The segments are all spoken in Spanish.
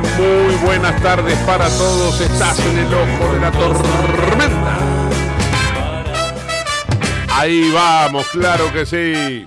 Muy buenas tardes para todos. Estás en el ojo de la tormenta. Ahí vamos, claro que sí.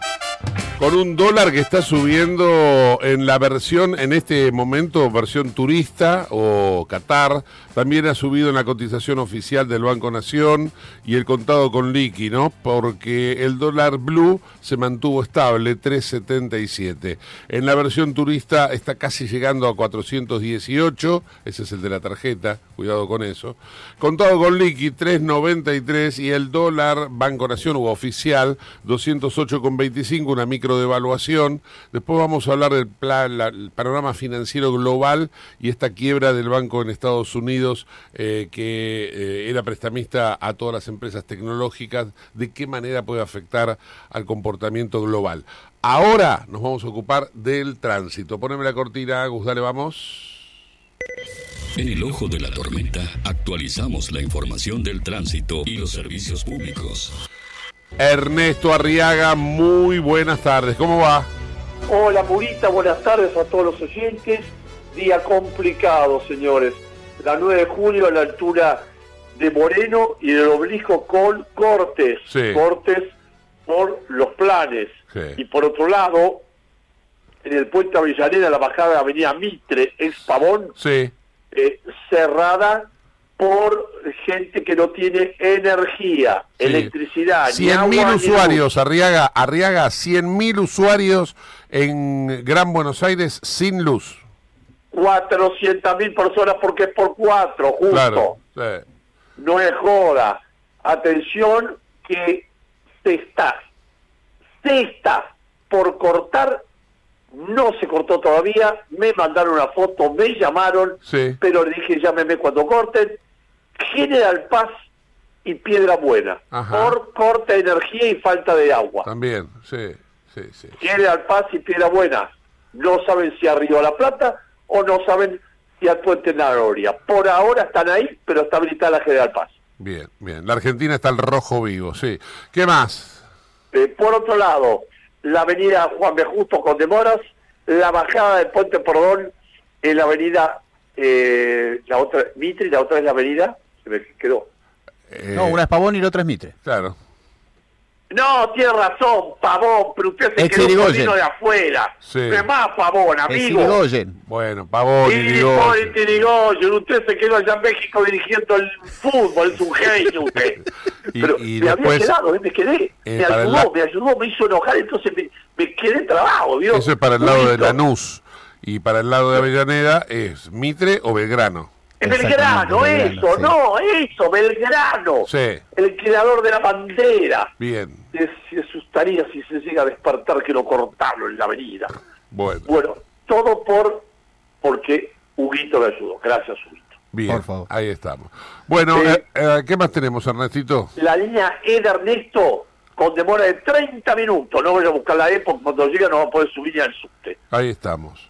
Con un dólar que está subiendo en la versión, en este momento, versión turista o Qatar, también ha subido en la cotización oficial del Banco Nación y el contado con liqui, ¿no? Porque el dólar blue se mantuvo estable, 3.77. En la versión turista está casi llegando a 418, ese es el de la tarjeta, cuidado con eso. Contado con liqui, 3.93 y el dólar Banco Nación u oficial, 208,25, una micro devaluación. Después vamos a hablar del plan, la- panorama financiero global y esta quiebra del banco en Estados Unidos eh, que eh, era prestamista a todas las empresas tecnológicas, de qué manera puede afectar al comportamiento global. Ahora nos vamos a ocupar del tránsito. Poneme la cortina, Gus, dale, vamos. En el ojo de la tormenta actualizamos la información del tránsito y los servicios públicos. Ernesto Arriaga, muy buenas tardes. ¿Cómo va? Hola Murita, buenas tardes a todos los oyentes. Día complicado, señores. La 9 de julio a la altura de Moreno y del obelisco con cortes. Sí. Cortes por los planes. Sí. Y por otro lado, en el puente Avellaneda, la bajada de Avenida Mitre, ex Pavón, Sí. eh, cerrada por gente que no tiene energía, Sí. electricidad, ni 100.000 agua, ni luz. usuarios, Arriaga, Arriaga, 100.000 usuarios en Gran Buenos Aires sin luz. 400 mil personas porque es por cuatro, justo. Claro. sí. No es joda. Atención que se está, se está por cortar, no se cortó todavía, me mandaron una foto, me llamaron, Sí. pero le dije llámeme cuando corten. General Paz y Piedra Buena, Ajá. por corte de energía y falta de agua. También, sí, sí, sí. General Paz y Piedra Buena no saben si a Río La Plata o no saben si al Puente Naroria. Por ahora están ahí, pero está habilitada la General Paz. Bien, bien. La Argentina está al rojo vivo, sí. ¿Qué más? Eh, por otro lado, la avenida Juan B. Justo con demoras, la bajada del Puente Pordón en la avenida, eh, la otra, Mitre, y la otra es la avenida, me quedó. Eh, No, una es Pavón y la otra es Mitre. Claro. No, tiene razón, Pavón, pero usted se quedó de afuera. Sí. Es más Pavón, amigo. Bueno, Pavón, Irigoyen. usted se quedó allá en México dirigiendo el fútbol, es un genio usted. Y- Pero y me después, había quedado, ¿eh? me quedé, eh, me ayudó, la- me ayudó, me hizo enojar, entonces me, me quedé trabajo, ¿vio? Eso es para el lado de. Lanús. Y para el lado de Avellaneda es Mitre o Belgrano. Belgrano, eso, no, eso, Belgrano. Sí. El creador de la bandera. Bien. Se, se asustaría si se llega a despertar que lo cortaron en la avenida. Bueno, Bueno, todo por porque Huguito me ayudó. Gracias, Huguito. bien. por favor. Ahí estamos. Bueno, Sí. eh, eh, ¿qué más tenemos, Ernestito? La línea E de Ernesto con demora de 30 minutos. No voy a buscar la época, cuando llegue no va a poder subir ni al subte. Ahí estamos.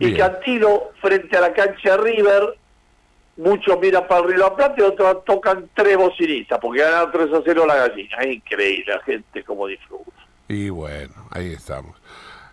Y. Cantilo, frente a la cancha River, muchos miran para el Río de la Plata y otros tocan tres bocinitas, porque ganaron 3 a 0 la gallina. Es increíble la gente como disfruta. Y bueno, ahí estamos.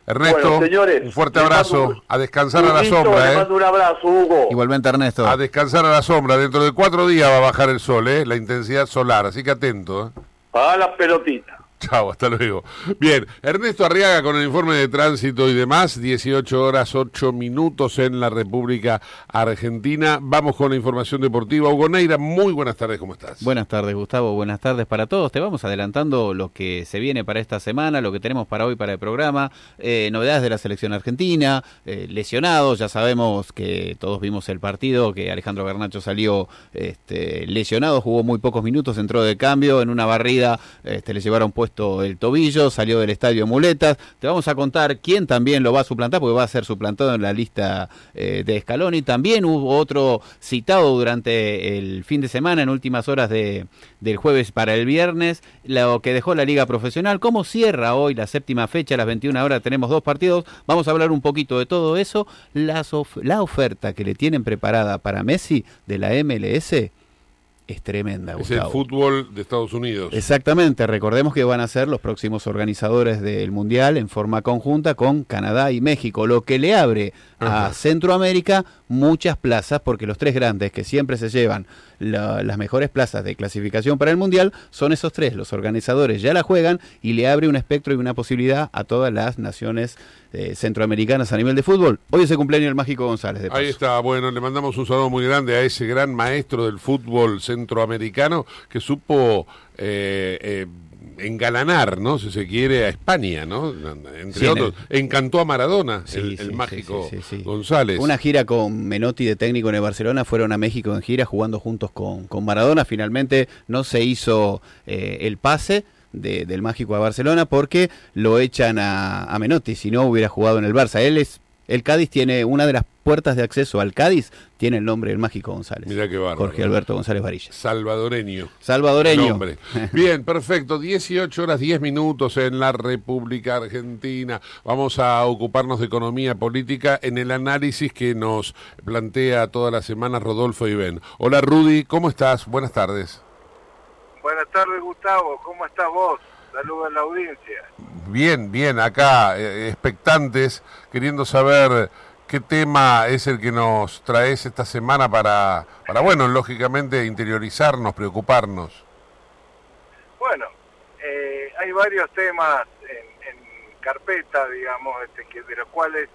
Ernesto, Bueno, señores, un fuerte abrazo. un- a descansar a la sombra, le ¿eh? mando un abrazo, Hugo. Igualmente, Ernesto. A descansar a la sombra. Dentro de cuatro días va a bajar el sol, ¿eh? La intensidad solar. Así que atento, ¿eh? Para las pelotitas. Chao, hasta luego. Bien, Ernesto Arriaga con el informe de tránsito y demás, 18 horas 8 minutos en la República Argentina. Vamos con la información deportiva. Hugo Neira, muy buenas tardes, ¿cómo estás? Buenas tardes, Gustavo. Buenas tardes para todos. Te vamos adelantando lo que se viene para esta semana, lo que tenemos para hoy para el programa, eh, novedades de la selección argentina, eh, lesionados. Ya sabemos que todos vimos el partido, que Alejandro Garnacho salió este, lesionado, jugó muy pocos minutos, entró de cambio, en una barrida este, le llevaron puesto el tobillo, salió del estadio muletas. Te vamos a contar quién también lo va a suplantar, porque va a ser suplantado en la lista eh, de Scaloni. También hubo otro citado durante el fin de semana, en últimas horas de, del jueves para el viernes, lo que dejó la liga profesional. ¿Cómo cierra hoy la séptima fecha? A las 21 horas tenemos dos partidos. Vamos a hablar un poquito de todo eso. La oferta que le tienen preparada para Messi de la MLS es tremenda, es el Gustavo. fútbol de Estados Unidos. Exactamente, recordemos que van a ser los próximos organizadores del Mundial en forma conjunta con Canadá y México, lo que le abre Ajá. a Centroamérica muchas plazas, porque los tres grandes que siempre se llevan la- las mejores plazas de clasificación para el Mundial son esos tres, los organizadores ya la juegan y le abre un espectro y una posibilidad a todas las naciones eh, centroamericanas a nivel de fútbol. Hoy es el cumpleaños del Mágico González. De Ahí está, bueno, le mandamos un saludo muy grande a ese gran maestro del fútbol centroamericano que supo eh, eh, engalanar, ¿no? Si se quiere, a España, ¿no? Entre Sí, en otros. Encantó a Maradona, Sí, el, sí, el sí, mágico. González. Una gira con Menotti de técnico en el Barcelona, fueron a México en gira jugando juntos con, con Maradona. Finalmente no se hizo eh, el pase de- del mágico a Barcelona porque lo echan a, a Menotti, si no hubiera jugado en el Barça. Él es, el Cádiz tiene una de las puertas de acceso al Cádiz, tiene el nombre del mágico González. Mirá qué bárbaro. Jorge Alberto González Varilla. Salvadoreño. Salvadoreño. Bien, perfecto. 18 horas 10 minutos en la República Argentina. Vamos a ocuparnos de economía política en el análisis que nos plantea toda la semana Rodolfo Iben. Hola Rudy, ¿cómo estás? Buenas tardes. Buenas tardes, Gustavo. ¿Cómo estás vos? Saludos a la audiencia. Bien, bien, acá eh, expectantes, queriendo saber qué tema es el que nos traes esta semana para, para bueno, lógicamente interiorizarnos, preocuparnos. Bueno, eh, hay varios temas en, en carpeta, digamos, este, que, de los cuales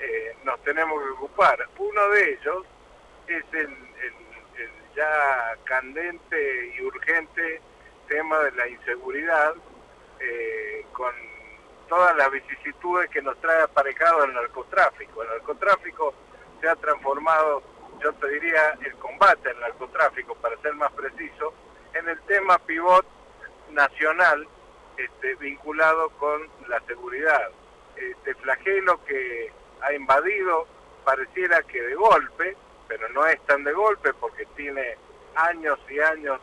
eh, nos tenemos que ocupar. Uno de ellos es el, ya candente y urgente tema de la inseguridad, eh, con todas las vicisitudes que nos trae aparejado el narcotráfico. El narcotráfico se ha transformado, yo te diría, el combate al narcotráfico, para ser más preciso, en el tema pivot nacional este, vinculado con la seguridad. Este flagelo que ha invadido pareciera que de golpe, pero no es tan de golpe porque tiene años y años,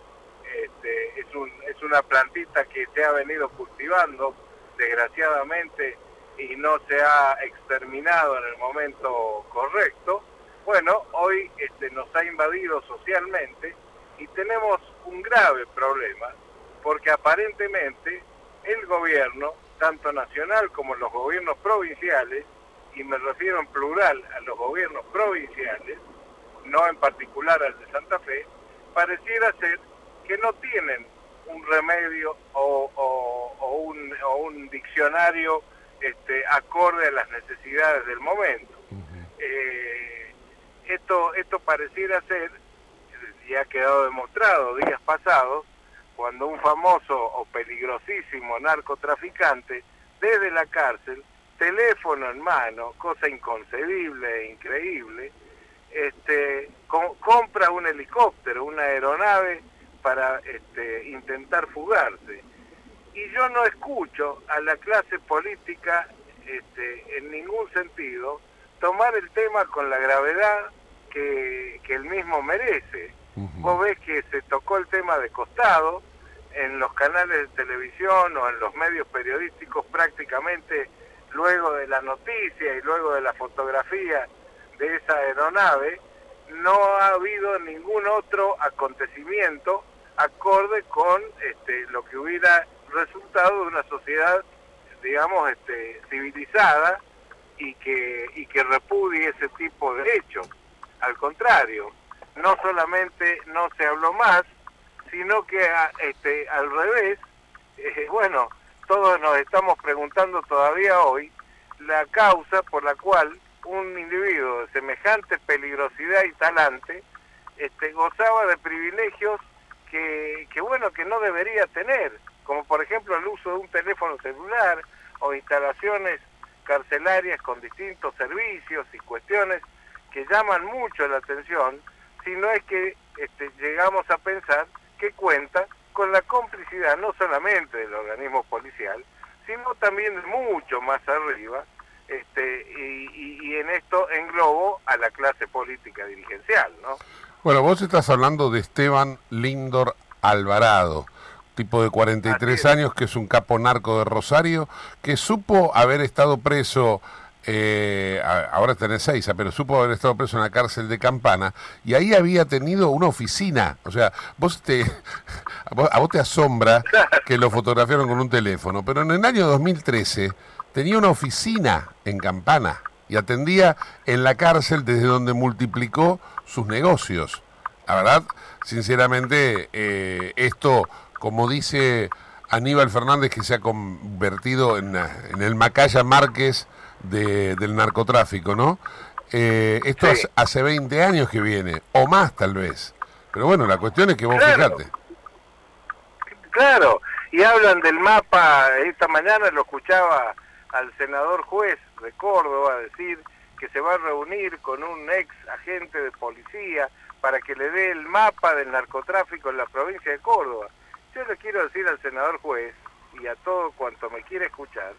este, es, un, es una plantita que se ha venido cultivando desgraciadamente y no se ha exterminado en el momento correcto. Bueno, hoy este, nos ha invadido socialmente y tenemos un grave problema porque aparentemente el gobierno, tanto nacional como los gobiernos provinciales, y me refiero en plural a los gobiernos provinciales, no en particular al de Santa Fe, pareciera ser que no tienen un remedio o, o- o un, o un diccionario este, acorde a las necesidades del momento. Eh, esto, esto pareciera ser, y ha quedado demostrado días pasados, cuando un famoso o peligrosísimo narcotraficante, desde la cárcel, teléfono en mano, cosa inconcebible e increíble, este, co- compra un helicóptero, una aeronave para este, intentar fugarse. Y yo no escucho a la clase política este, en ningún sentido tomar el tema con la gravedad que, que el mismo merece. Vos ves que se tocó el tema de costado, en los canales de televisión o en los medios periodísticos prácticamente luego de la noticia y luego de la fotografía de esa aeronave, no ha habido ningún otro acontecimiento acorde con este, lo que hubiera resultado de una sociedad, digamos, este, civilizada y que, y que repudie ese tipo de hechos. Al contrario, no solamente no se habló más, sino que este, al revés, eh, bueno, todos nos estamos preguntando todavía hoy la causa por la cual un individuo de semejante peligrosidad y talante este, gozaba de privilegios que, que, bueno, que no debería tener, como por ejemplo el uso de un teléfono celular o instalaciones carcelarias con distintos servicios y cuestiones que llaman mucho la atención, si no es que este, llegamos a pensar que cuenta con la complicidad no solamente del organismo policial, sino también mucho más arriba, esto englobo a la clase política dirigencial, ¿no? Bueno, vos estás hablando de Esteban Lindor Alvarado, tipo de 43 años, que es un capo narco de Rosario, que supo haber estado preso eh, ahora está en Ezeiza, pero supo haber estado preso en la cárcel de Campana y ahí había tenido una oficina. O sea, vos te, a vos te asombra que lo fotografiaron con un teléfono, pero en el año 2013 tenía una oficina en Campana y atendía en la cárcel desde donde multiplicó sus negocios. La verdad, sinceramente, eh, esto, como dice Aníbal Fernández, que se ha convertido en, en el Macaya Márquez de, del narcotráfico, ¿no? Eh, esto hace, 20 años que viene, o más tal vez. Pero bueno, la cuestión es que vos claro. fijate. Claro, y hablan del mapa, esta mañana lo escuchaba al senador juez de Córdoba decir que se va a reunir con un ex agente de policía para que le dé el mapa del narcotráfico en la provincia de Córdoba. Yo le quiero decir al senador juez y a todo cuanto me quiere escuchar,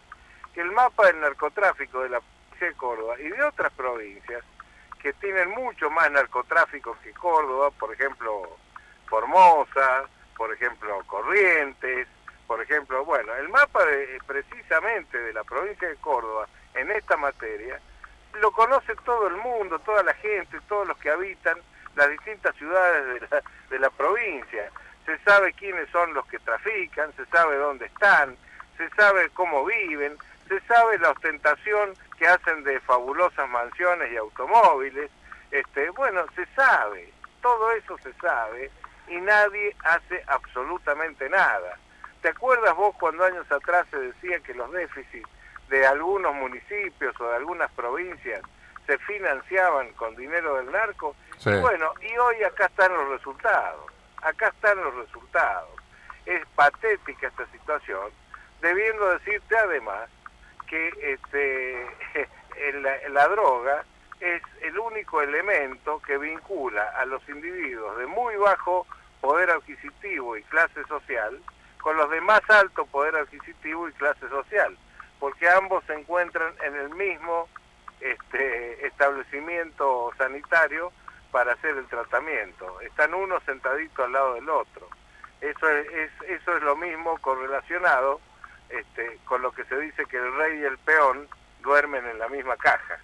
que el mapa del narcotráfico de la provincia de Córdoba y de otras provincias que tienen mucho más narcotráfico que Córdoba, por ejemplo, Formosa, por ejemplo, Corrientes, por ejemplo, bueno, el mapa de, precisamente de la provincia de Córdoba en esta materia lo conoce todo el mundo, toda la gente, todos los que habitan las distintas ciudades de la, de la provincia. Se sabe quiénes son los que trafican, se sabe dónde están, se sabe cómo viven, se sabe la ostentación que hacen de fabulosas mansiones y automóviles, este, bueno, se sabe, todo eso se sabe y nadie hace absolutamente nada. ¿Te acuerdas vos cuando años atrás se decía que los déficits de algunos municipios o de algunas provincias se financiaban con dinero del narco? Sí. Bueno, y hoy acá están los resultados, acá están los resultados. Es patética esta situación, debiendo decirte además que este, la, la droga es el único elemento que vincula a los individuos de muy bajo poder adquisitivo y clase social con los de más alto poder adquisitivo y clase social, porque ambos se encuentran en el mismo este, establecimiento sanitario para hacer el tratamiento. Están uno sentadito al lado del otro. Eso es, es eso es lo mismo correlacionado este, con lo que se dice que el rey y el peón duermen en la misma caja.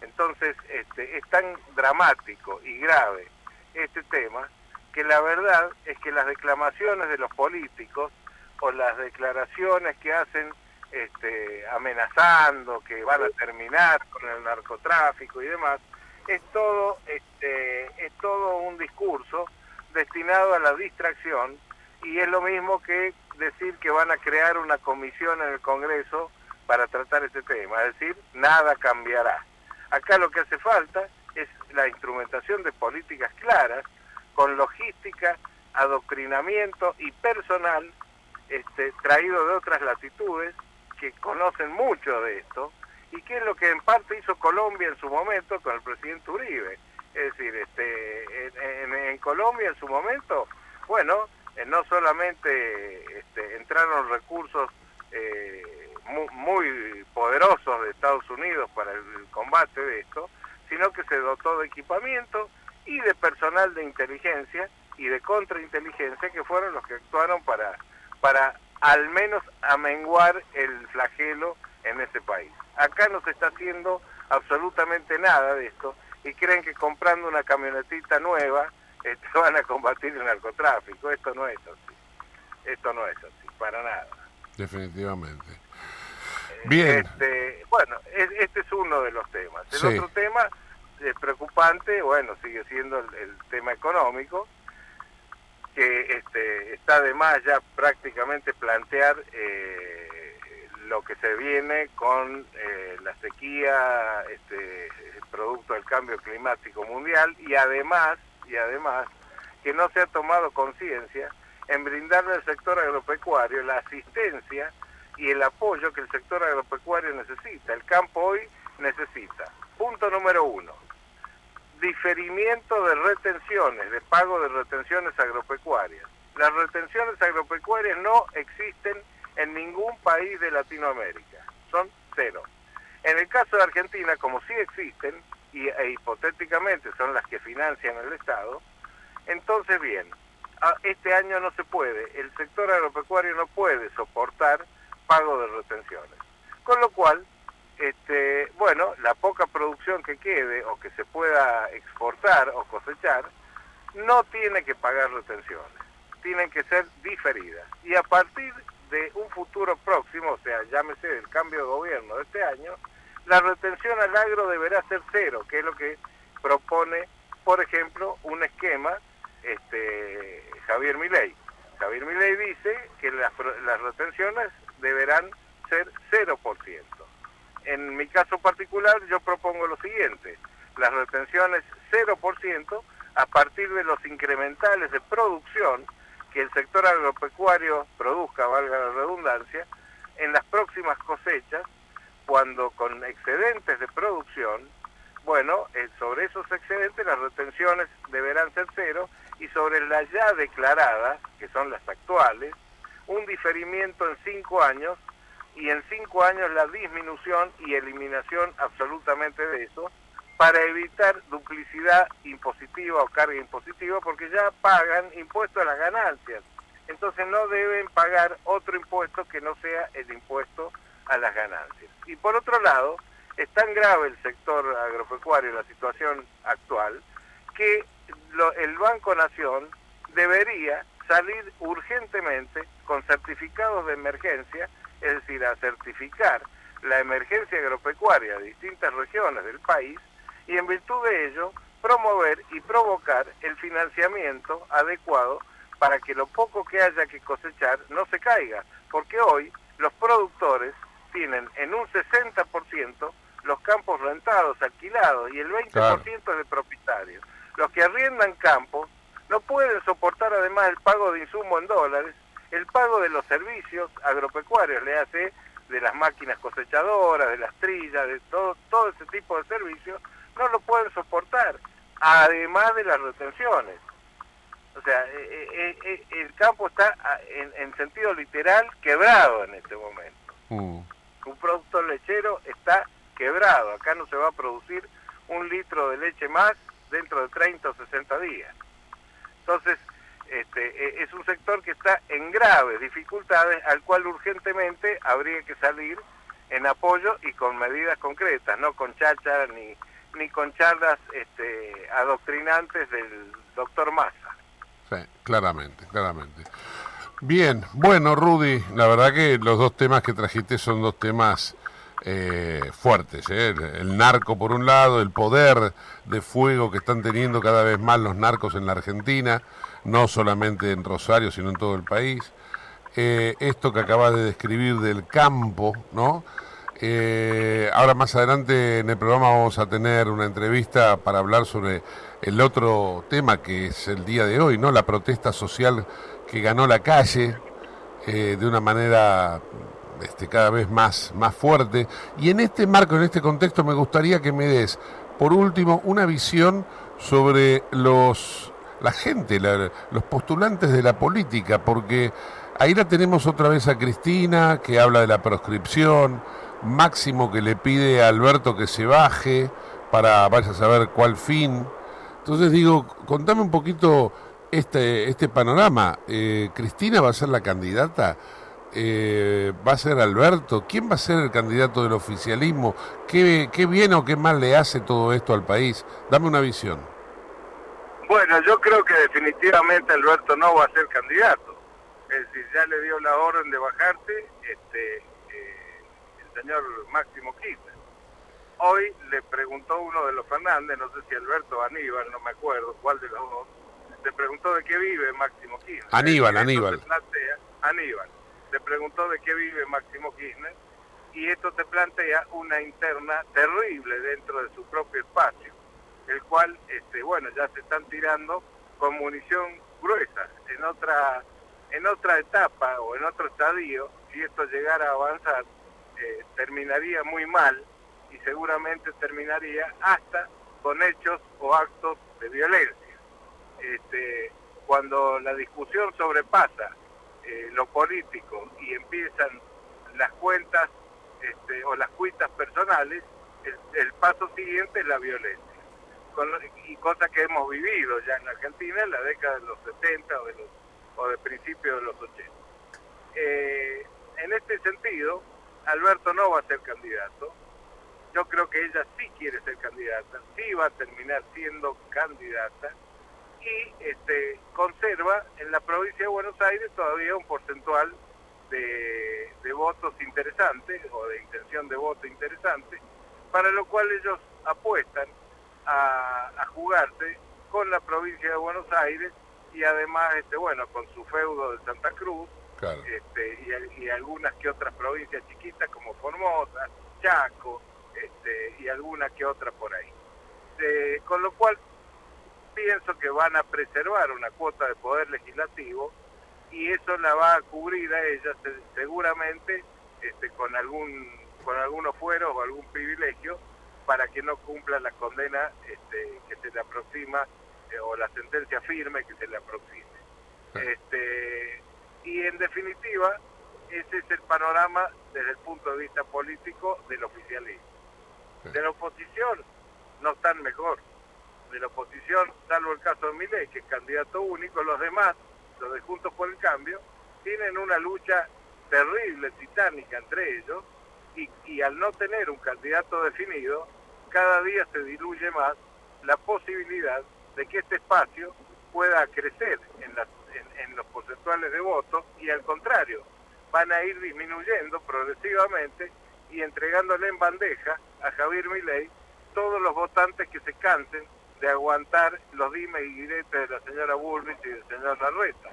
Entonces, este, es tan dramático y grave este tema que la verdad es que las declamaciones de los políticos o las declaraciones que hacen este, amenazando que van a terminar con el narcotráfico y demás, es todo, este, es todo un discurso destinado a la distracción y es lo mismo que decir que van a crear una comisión en el Congreso para tratar este tema, es decir, nada cambiará. Acá lo que hace falta es la instrumentación de políticas claras, con logística, adoctrinamiento y personal este, traído de otras latitudes que conocen mucho de esto y que es lo que en parte hizo Colombia en su momento con el presidente Uribe. Es decir, este, en, Colombia en su momento, bueno, eh, no solamente este, entraron recursos eh, muy, muy, poderosos de Estados Unidos para el, el, combate de esto, sino que se dotó de equipamiento y de personal de inteligencia y de contrainteligencia que fueron los que actuaron para, para al menos amenguar el flagelo en ese país. Acá no se está haciendo absolutamente nada de esto y creen que comprando una camionetita nueva este, van a combatir el narcotráfico. Esto no es así. Esto no es así, para nada. Definitivamente. Bien. Este, bueno, es- este es uno de los temas. El Sí. otro tema eh, preocupante, bueno, sigue siendo el, el tema económico, que este, está de más ya prácticamente plantear eh, lo que se viene con eh, la sequía, este, producto del cambio climático mundial y además, y además que no se ha tomado conciencia en brindarle al sector agropecuario la asistencia y el apoyo que el sector agropecuario necesita. El campo hoy necesita. Punto número uno, diferimiento de retenciones, de pago de retenciones agropecuarias. Las retenciones agropecuarias no existen en ningún país de Latinoamérica, son cero. En el caso de Argentina, como sí existen, y, e hipotéticamente son las que financian el Estado, entonces bien, este año no se puede, el sector agropecuario no puede soportar pago de retenciones. Con lo cual, este, bueno, la poca producción que quede o que se pueda exportar o cosechar, no tiene que pagar retenciones, tienen que ser diferidas. Y a partir de un futuro próximo, o sea, llámese del cambio de gobierno de este año, la retención al agro deberá ser cero, que es lo que propone, por ejemplo, un esquema este, Javier Milei. Javier Milei dice que las, las retenciones deberán ser 0%. En mi caso particular yo propongo lo siguiente, las retenciones 0% a partir de los incrementales de producción que el sector agropecuario produzca, valga la redundancia, en las próximas cosechas, cuando con excedentes de producción, bueno, eh, sobre esos excedentes las retenciones deberán ser cero y sobre las ya declaradas, que son las actuales, un diferimiento en cinco años y en cinco años la disminución y eliminación absolutamente de eso para evitar duplicidad impositiva o carga impositiva porque ya pagan impuesto a las ganancias. Entonces no deben pagar otro impuesto que no sea el impuesto a las ganancias. Y por otro lado, es tan grave el sector agropecuario, la situación actual, que lo- el Banco Nación debería salir urgentemente con certificados de emergencia, es decir, a certificar la emergencia agropecuaria de distintas regiones del país y en virtud de ello promover y provocar el financiamiento adecuado para que lo poco que haya que cosechar no se caiga, porque hoy los productores tienen en un 60% los campos rentados, alquilados, y el 20% es de propietarios. Los que arriendan campos no pueden soportar además el pago de insumo en dólares, el pago de los servicios agropecuarios, le hace de las máquinas cosechadoras, de las trillas, de todo, todo ese tipo de servicios, no lo pueden soportar, además de las retenciones. O sea, eh, eh, eh, el campo está ah, en, en sentido literal quebrado en este momento. Mm. Un productor lechero está quebrado. Acá no se va a producir un litro de leche más dentro de 30 o 60 días. Entonces, este, eh, es un sector que está en graves dificultades, al cual urgentemente habría que salir en apoyo y con medidas concretas, no con chácharas ni, ni con charlas este, adoctrinantes del doctor Massa. Sí, claramente, claramente. Bien, bueno, Rudy, la verdad que los dos temas que trajiste son dos temas eh, fuertes. ¿eh? El narco por un lado, el poder de fuego que están teniendo cada vez más los narcos en la Argentina, no solamente en Rosario, sino en todo el país. Eh, esto que acabas de describir del campo, ¿no? Eh, ahora más adelante en el programa vamos a tener una entrevista para hablar sobre el otro tema que es el día de hoy, ¿no? La protesta social que ganó la calle eh, de una manera este, cada vez más, más fuerte. Y en este marco, en este contexto, me gustaría que me des, por último, una visión sobre los la gente, la- los postulantes de la política, porque ahí la tenemos otra vez a Cristina, que habla de la proscripción, Máximo que le pide a Alberto que se baje para vaya a saber cuál fin. Entonces digo, contame un poquito este, este panorama. Eh, ¿Cristina va a ser la candidata? Eh, ¿Va a ser Alberto? ¿Quién va a ser el candidato del oficialismo? ¿Qué, ¿Qué bien o qué mal le hace todo esto al país? Dame una visión. Bueno, yo creo que definitivamente Alberto no va a ser candidato. Es decir, ya le dio la orden de bajarse este, eh, el señor Máximo Kirchner. Hoy le preguntó uno de los Fernández, no sé si Alberto o Aníbal, no me acuerdo cuál de los dos, le preguntó de qué vive Máximo Kirchner. Aníbal, Aníbal. te plantea- Aníbal. Le preguntó de qué vive Máximo Kirchner y esto te plantea una interna terrible dentro de su propio espacio, el cual, este, bueno, ya se están tirando con munición gruesa. En otra, en otra etapa o en otro estadio, si esto llegara a avanzar, eh, terminaría muy mal y seguramente terminaría hasta con hechos o actos de violencia. Este, cuando la discusión sobrepasa eh, lo político y empiezan las cuentas este, o las cuitas personales, el, el paso siguiente es la violencia. Y cosa que hemos vivido ya en Argentina en la década de los 70 o de, o de principios de los 80. Eh, en este sentido, Alberto no va a ser candidato. Yo creo que ella sí quiere ser candidata, sí va a terminar siendo candidata y este, conserva en la provincia de Buenos Aires todavía un porcentual de, de votos interesantes o de intención de voto interesante, para lo cual ellos apuestan a, a jugarse con la provincia de Buenos Aires y además, este, bueno, con su feudo de Santa Cruz Claro. este, y, al- y algunas que otras provincias chiquitas como Formosa, Chaco este, y alguna que otra por ahí. Eh, con lo cual pienso que van a preservar una cuota de poder legislativo y eso la va a cubrir a ella se- seguramente este, con algún con algunos fueros o algún privilegio para que no cumpla la condena este, que se le aproxima eh, o la sentencia firme que se le aproxime. Este, y en definitiva, ese es el panorama desde el punto de vista político del oficialismo. De la oposición no están mejor. De la oposición, salvo el caso de Milei, que es candidato único, los demás, los de Juntos por el Cambio, tienen una lucha terrible, titánica entre ellos, y, al no tener un candidato definido, cada día se diluye más la posibilidad de que este espacio pueda crecer en, los porcentuales de votos y al contrario, van a ir disminuyendo progresivamente y entregándole en bandeja a Javier Milei todos los votantes que se cansen de aguantar los dime y diretes de la señora Bullrich y del señor Larreta,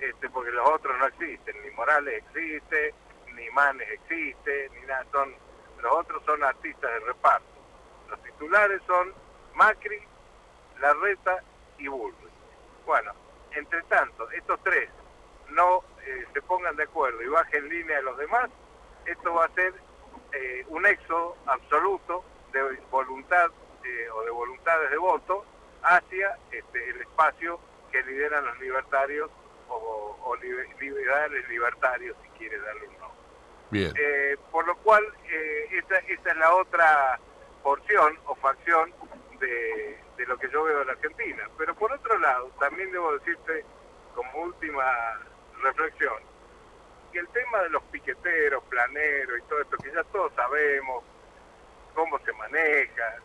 este, porque los otros no existen, ni Morales existe, ni Manes existe, ni nada, son, los otros son artistas de reparto. Los titulares son Macri, Larreta y Bullrich. Bueno, entre tanto, estos tres no eh, se pongan de acuerdo y bajen línea de los demás, esto va a ser eh, un éxodo absoluto de voluntad eh, o de voluntades de voto hacia este, el espacio que lideran los libertarios o, o libe- liberales libertarios, si quiere darle un nombre. Eh, por lo cual, eh, esa, es la otra porción o facción de, de lo que yo veo en la Argentina. Pero por otro lado, también debo decirte, como última reflexión, que el tema de los piqueteros, planeros y todo esto, que ya todos sabemos cómo se maneja,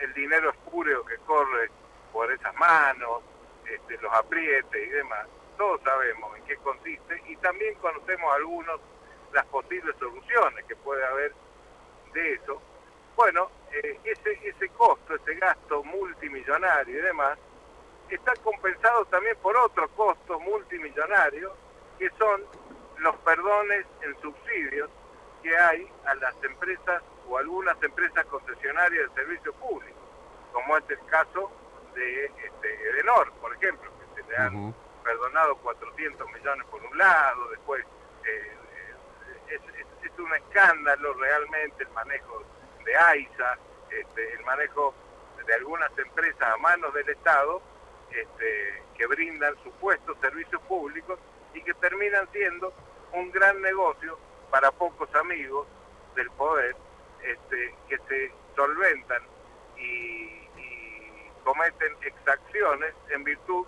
el dinero espúreo que corre por esas manos, este, los aprietes y demás, todos sabemos en qué consiste y también conocemos algunos las posibles soluciones que puede haber de eso. Bueno, eh, ese, ese costo, ese gasto multimillonario y demás, está compensado también por otro costo multimillonario, que son los perdones en subsidios que hay a las empresas o algunas empresas concesionarias de servicio público, como es el caso de este, Edenor, por ejemplo, que se le han. Perdonado 400 millones por un lado, después eh, eh, es, un escándalo realmente el manejo de AISA, este, el manejo de algunas empresas a manos del Estado este, que brindan supuestos servicios públicos y que terminan siendo un gran negocio para pocos amigos del poder este, que se solventan y cometen exacciones en virtud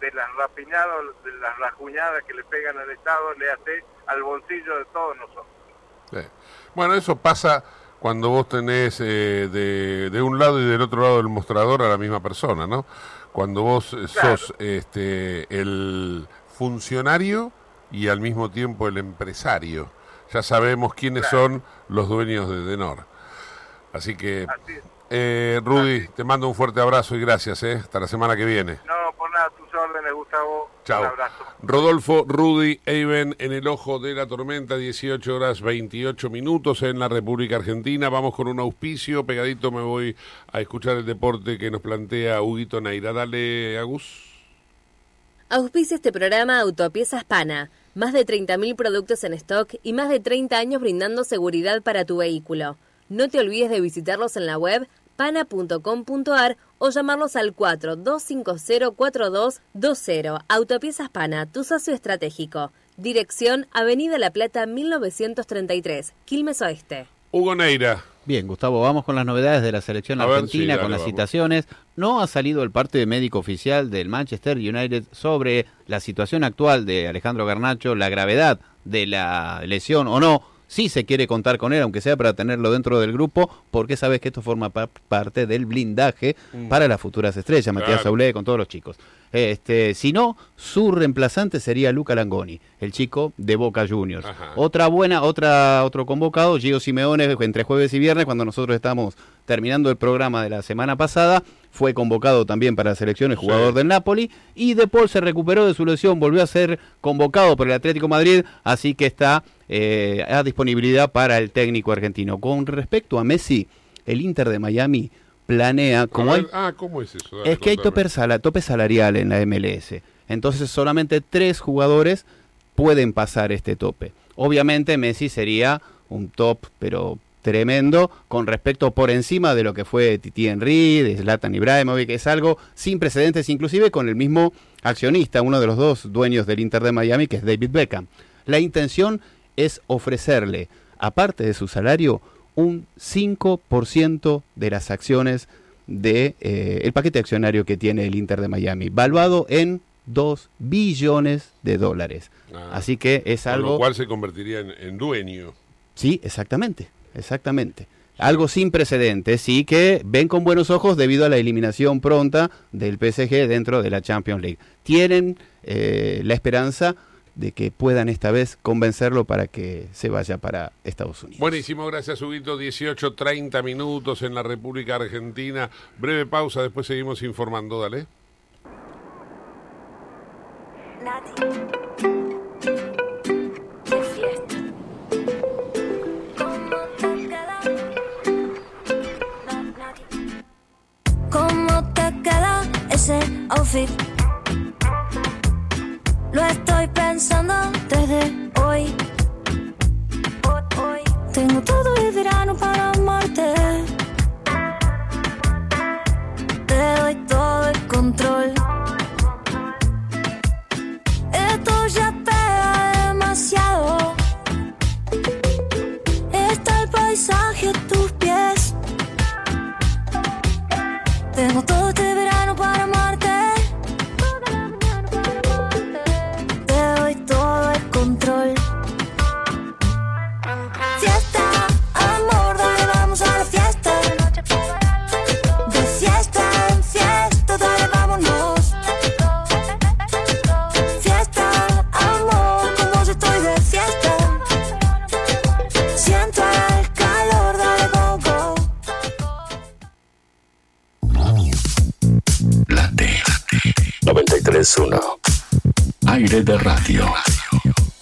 de las rapiñadas, de las rajuñadas que le pegan al Estado, le hace al bolsillo de todos nosotros. Sí. Bueno, eso pasa cuando vos tenés eh, de, de un lado y del otro lado del mostrador a la misma persona, ¿no? Cuando vos eh, Claro. sos este, el funcionario y al mismo tiempo el empresario. Ya sabemos quiénes Claro. son los dueños de Denor. Así que, Así eh, Rudy, te mando un fuerte abrazo y gracias, ¿eh? Hasta la semana que viene. No, por nada, tus órdenes, Gustavo. Chao. Un abrazo. Rodolfo Rudy Eiben en el ojo de la tormenta, 18 horas 28 minutos en la República Argentina. Vamos con un auspicio. Pegadito me voy a escuchar el deporte que nos plantea Huguito Neira. Dale, Agus. Auspicia este programa Autopiezas Pana. Más de 30.000 productos en stock y más de 30 años brindando seguridad para tu vehículo. No te olvides de visitarlos en la web pana.com.ar o llamarlos al 42504220. Autopiezas Pana, tu socio estratégico. Dirección Avenida La Plata 1933, Quilmes Oeste. Hugo Neira. Bien, Gustavo, vamos con las novedades de la selección A ver, argentina, sí, dale, con las vamos. citaciones. No ha salido el parte médico oficial del Manchester United sobre la situación actual de Alejandro Garnacho, la gravedad de la lesión o no. Sí se quiere contar con él, aunque sea para tenerlo dentro del grupo, porque sabes que esto forma pa- parte del blindaje para las futuras estrellas, Matías Mm. Saulé con todos los chicos. Este, si no, su reemplazante sería Luca Langoni, el chico de Boca Juniors. Ajá. Otra buena, otra otro convocado, Gio Simeone, entre jueves y viernes, cuando nosotros estamos terminando el programa de la semana pasada, fue convocado también para la selección, el Sí. jugador del Napoli, y De Paul se recuperó de su lesión, volvió a ser convocado por el Atlético Madrid, así que está eh, a disponibilidad para el técnico argentino. Con respecto a Messi, el Inter de Miami planea, como A hay ver, ah, ¿cómo es eso? Dale, es que hay tope, tope salarial en la MLS. Entonces solamente tres jugadores pueden pasar este tope. Obviamente Messi sería un top, pero tremendo, con respecto por encima de lo que fue Titi Henry, de Zlatan Ibrahimovic, que es algo sin precedentes, inclusive con el mismo accionista, uno de los dos dueños del Inter de Miami, que es David Beckham. La intención es ofrecerle, aparte de su salario, un 5% de las acciones de eh, el paquete accionario que tiene el Inter de Miami, valuado en 2 billones de dólares. Ah. Así que es Con algo... lo cual se convertiría en, en dueño. Sí, exactamente, exactamente. Algo sin precedentes, sí que ven con buenos ojos debido a la eliminación pronta del PSG dentro de la Champions League. Tienen eh, la esperanza de que puedan esta vez convencerlo para que se vaya para Estados Unidos. Buenísimo, gracias Huguito. 18, 30 minutos en la República Argentina. Breve pausa, después seguimos informando, dale. ¿Cómo te queda ese outfit? Lo estoy pensando desde hoy. Tengo todo el verano para amarte. Te doy todo el control. 931. Aire de radio.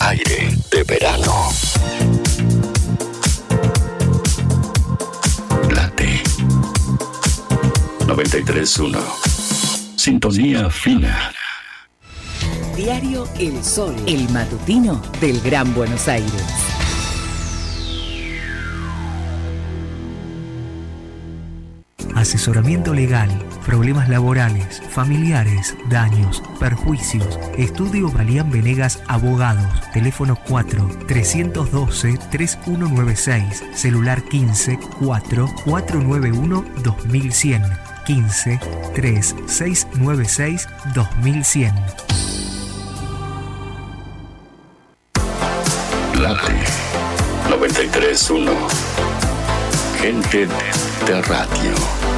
Aire de verano. Late 931. Sintonía fina. Diario El Sol, el matutino del Gran Buenos Aires. Asesoramiento legal, problemas laborales, familiares, daños, perjuicios. Estudio Galeán Venegas Abogados. Teléfono 4-312-3196. Celular 15 4 491 2100. 15 3696 2100. Late 931. Gente de radio.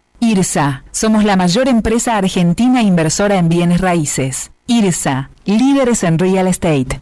IRSA. Somos la mayor empresa argentina inversora en bienes raíces. IRSA. Líderes en real estate.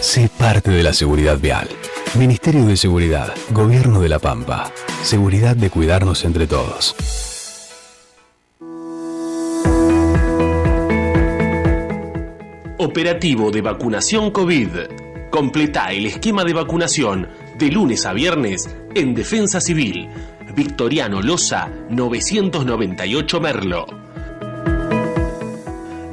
Sé parte de la seguridad vial. Ministerio de Seguridad, Gobierno de la Pampa. Seguridad de cuidarnos entre todos. Operativo de vacunación COVID. Completa el esquema de vacunación de lunes a viernes en Defensa Civil. Victoriano Loza, 998 Merlo.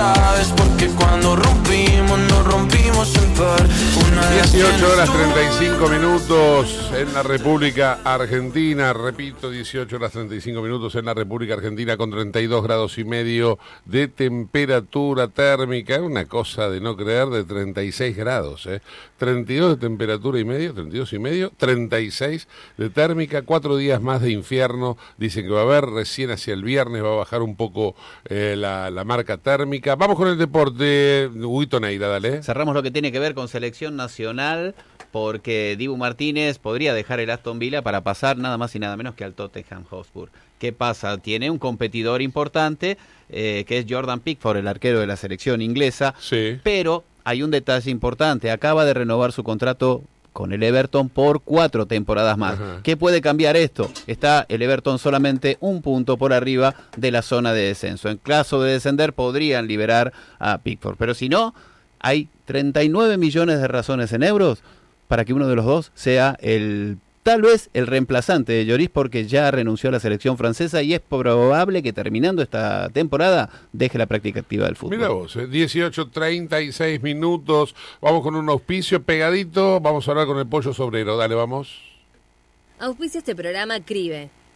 Sabes. Porque cuando rompimos, nos rompimos en par. Una vez 18 horas 35 minutos en la República Argentina, repito, 18 horas 35 minutos en la República Argentina con 32 grados y medio de temperatura térmica, una cosa de no creer, de 36 grados, ¿eh? 32 de temperatura y medio, 32 y medio, 36 de térmica, cuatro días más de infierno, dicen que va a haber, recién hacia el viernes va a bajar un poco eh, la, la marca térmica. Vamos con el deporte, Huito Neira, dale. Cerramos lo que tiene que ver con selección nacional porque Dibu Martínez podría dejar el Aston Villa para pasar nada más y nada menos que al Tottenham Hotspur. ¿Qué pasa? Tiene un competidor importante eh, que es Jordan Pickford, el arquero de la selección inglesa, pero hay un detalle importante, acaba de renovar su contrato con el Everton por cuatro temporadas más. ¿Qué puede cambiar esto? Está el Everton solamente un punto por arriba de la zona de descenso. En caso de descender podrían liberar a Pickford, pero si no, hay 39 millones de razones en euros para que uno de los dos sea el tal vez el reemplazante de Lloris porque ya renunció a la selección francesa y es probable que terminando esta temporada deje la práctica activa del fútbol. Mira vos, eh, 18.36 minutos, vamos con un auspicio pegadito, vamos a hablar con el pollo sobrero, dale, vamos. Auspicia este programa CRIBE.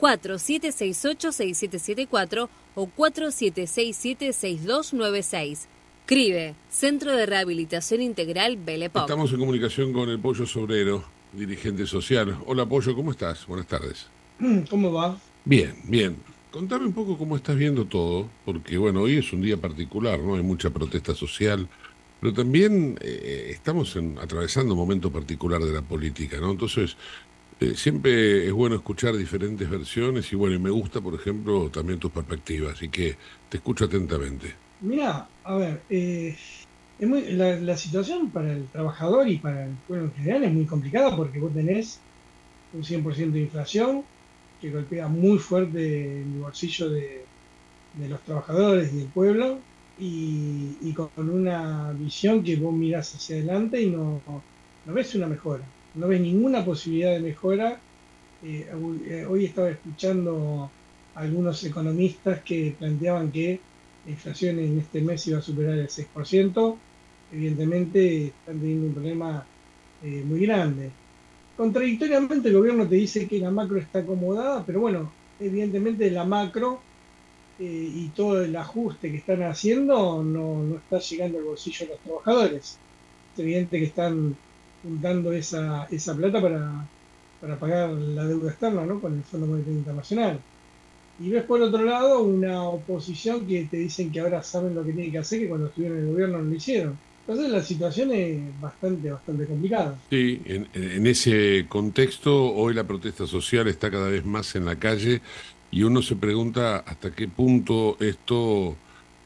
4768-6774 o 4767-6296. CRIBE, Centro de Rehabilitación Integral Belepop. Estamos en comunicación con el pollo sobrero, dirigente social. Hola pollo, ¿cómo estás? Buenas tardes. ¿Cómo va? Bien, bien. Contame un poco cómo estás viendo todo, porque bueno, hoy es un día particular, ¿no? Hay mucha protesta social Pero también eh, estamos en- atravesando un momento particular de la política, ¿no? Entonces, eh, siempre es bueno escuchar diferentes versiones y bueno, y me gusta, por ejemplo, también tus perspectivas, así que te escucho atentamente. Mira, a ver, eh, es muy- la, la situación para el trabajador y para el pueblo en general es muy complicada porque vos tenés un 100% de inflación que golpea muy fuerte el bolsillo de, los trabajadores y del pueblo y, y con una visión que vos mirás hacia adelante y no ves una mejora, no ves ninguna posibilidad de mejora. Eh, hoy- eh, hoy estaba escuchando a algunos economistas que planteaban que la inflación en este mes iba a superar el 6%. Evidentemente están teniendo un problema eh, muy grande. Contradictoriamente el gobierno te dice que la macro está acomodada, pero bueno, evidentemente la macro y todo el ajuste que están haciendo no, no está llegando al bolsillo de los trabajadores. Es evidente que están juntando esa, esa plata para, para pagar la deuda externa ¿no? con el Fondo Monetario Internacional. Y ves por otro lado una oposición que te dicen que ahora saben lo que tienen que hacer, que cuando estuvieron en el gobierno no lo hicieron. Entonces la situación es bastante, bastante complicada. Sí, en, en ese contexto, hoy la protesta social está cada vez más en la calle y uno se pregunta hasta qué punto esto